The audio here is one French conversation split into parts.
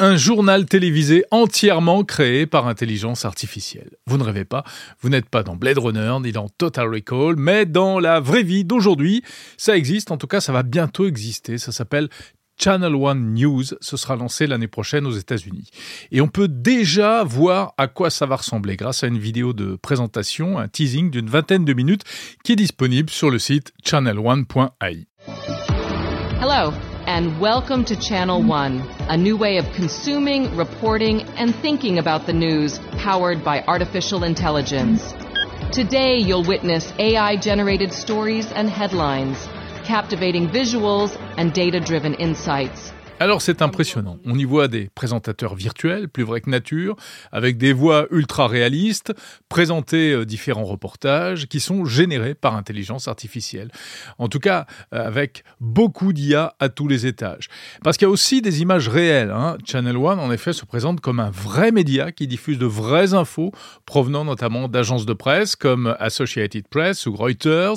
Un journal télévisé entièrement créé par intelligence artificielle. Vous ne rêvez pas, vous n'êtes pas dans Blade Runner ni dans Total Recall, mais dans la vraie vie d'aujourd'hui. Ça existe, en tout cas ça va bientôt exister. Ça s'appelle Channel One News. Ce sera lancé l'année prochaine aux États-Unis. Et on peut déjà voir à quoi ça va ressembler grâce à une vidéo de présentation, un teasing d'une vingtaine de minutes qui est disponible sur le site channelone.ai. Hello. And welcome to Channel One, a new way of consuming, reporting, and thinking about the news powered by artificial intelligence. Today, you'll witness AI generated stories and headlines, captivating visuals, and data driven insights. Alors c'est impressionnant. On y voit des présentateurs virtuels, plus vrais que nature, avec des voix ultra réalistes, présenter euh, différents reportages qui sont générés par intelligence artificielle. En tout cas, euh, avec beaucoup d'IA à tous les étages. Parce qu'il y a aussi des images réelles. Hein. Channel One, en effet, se présente comme un vrai média qui diffuse de vraies infos provenant notamment d'agences de presse comme Associated Press ou Reuters.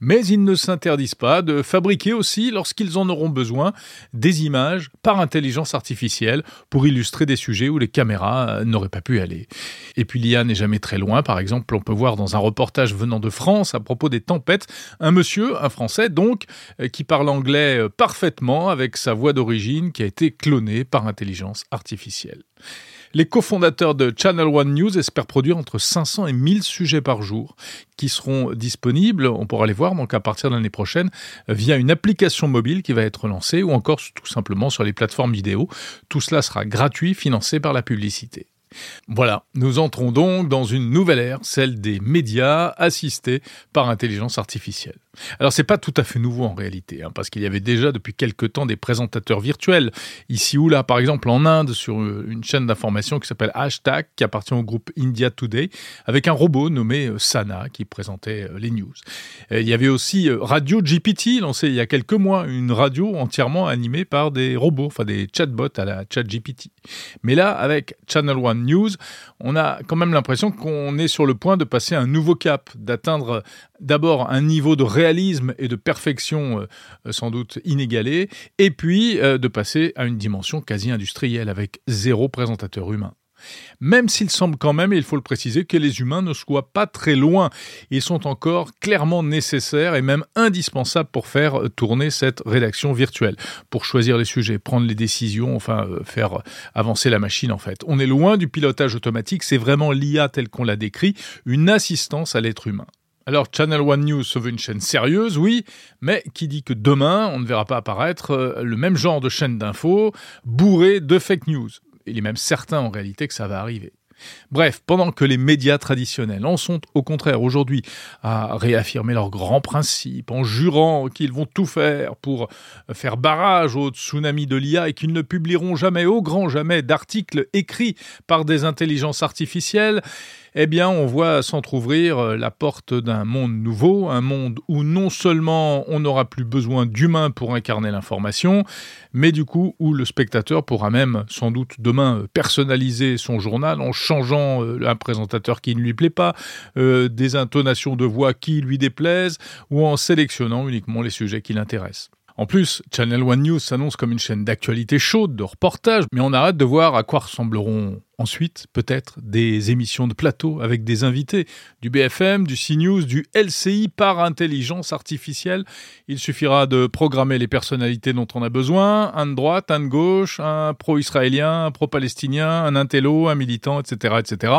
Mais ils ne s'interdisent pas de fabriquer aussi, lorsqu'ils en auront besoin, des images par intelligence artificielle pour illustrer des sujets où les caméras euh, n'auraient pas pu aller. Et puis l'IA n'est jamais très loin. Par exemple, on peut voir dans un reportage venant de France à propos des tempêtes un monsieur, un Français donc, euh, qui parle anglais euh, parfaitement avec sa voix d'origine qui a été clonée par intelligence artificielle. Les cofondateurs de Channel One News espèrent produire entre 500 et 1000 sujets par jour qui seront disponibles, on pourra les voir donc à partir de l'année prochaine, via une application mobile qui va être lancée ou encore tout simplement sur les plateformes vidéo. Tout cela sera gratuit, financé par la publicité. Voilà, nous entrons donc dans une nouvelle ère, celle des médias assistés par intelligence artificielle. Alors c'est pas tout à fait nouveau en réalité, hein, parce qu'il y avait déjà depuis quelque temps des présentateurs virtuels, ici ou là, par exemple en Inde, sur euh, une chaîne d'information qui s'appelle Hashtag, qui appartient au groupe India Today, avec un robot nommé euh, Sana qui présentait euh, les news. il y avait aussi Radio GPT, lancé il y a quelques mois, une radio entièrement animée par des robots, enfin des chatbots à la chat GPT. Mais là, avec Channel One News, on a quand même l'impression qu'on est sur le point de passer un nouveau cap, d'atteindre d'abord un niveau de réalisme et de perfection euh, sans doute inégalé, et puis euh, de passer à une dimension quasi industrielle avec zéro présentateur humain. Même s'il semble quand même, et il faut le préciser, que les humains ne soient pas très loin. Ils sont encore clairement nécessaires et même indispensables pour faire tourner cette rédaction virtuelle, pour choisir les sujets, prendre les décisions, enfin euh, faire avancer la machine en fait. On est loin du pilotage automatique, c'est vraiment l'IA tel qu'on l'a décrit, une assistance à l'être humain. Alors Channel One News se veut une chaîne sérieuse, oui, mais qui dit que demain, on ne verra pas apparaître euh, le même genre de chaîne d'infos bourrée de fake news. Il est même certain en réalité que ça va arriver. Bref, pendant que les médias traditionnels en sont au contraire aujourd'hui à réaffirmer leurs grands principes en jurant qu'ils vont tout faire pour faire barrage au tsunami de l'IA et qu'ils ne publieront jamais au grand jamais d'articles écrits par des intelligences artificielles, eh bien, on voit s'entr'ouvrir euh, la porte d'un monde nouveau, un monde où non seulement on n'aura plus besoin d'humains pour incarner l'information, mais du coup où le spectateur pourra même sans doute demain personnaliser son journal en changeant euh, un présentateur qui ne lui plaît pas, euh, des intonations de voix qui lui déplaisent, ou en sélectionnant uniquement les sujets qui l'intéressent. En plus, Channel One News s'annonce comme une chaîne d'actualité chaude, de reportage, mais on arrête de voir à quoi ressembleront ensuite peut-être des émissions de plateau avec des invités, du BFM, du CNews, du LCI par intelligence artificielle. Il suffira de programmer les personnalités dont on a besoin, un de droite, un de gauche, un pro-israélien, un pro-palestinien, un intello, un militant, etc., etc.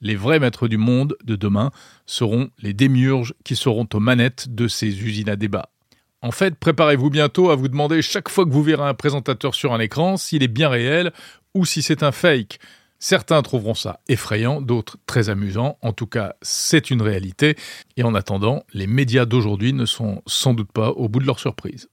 Les vrais maîtres du monde de demain seront les démiurges qui seront aux manettes de ces usines à débat. En fait, préparez-vous bientôt à vous demander chaque fois que vous verrez un présentateur sur un écran s'il est bien réel ou si c'est un fake. Certains trouveront ça effrayant, d'autres très amusant. En tout cas, c'est une réalité. Et en attendant, les médias d'aujourd'hui ne sont sans doute pas au bout de leur surprise.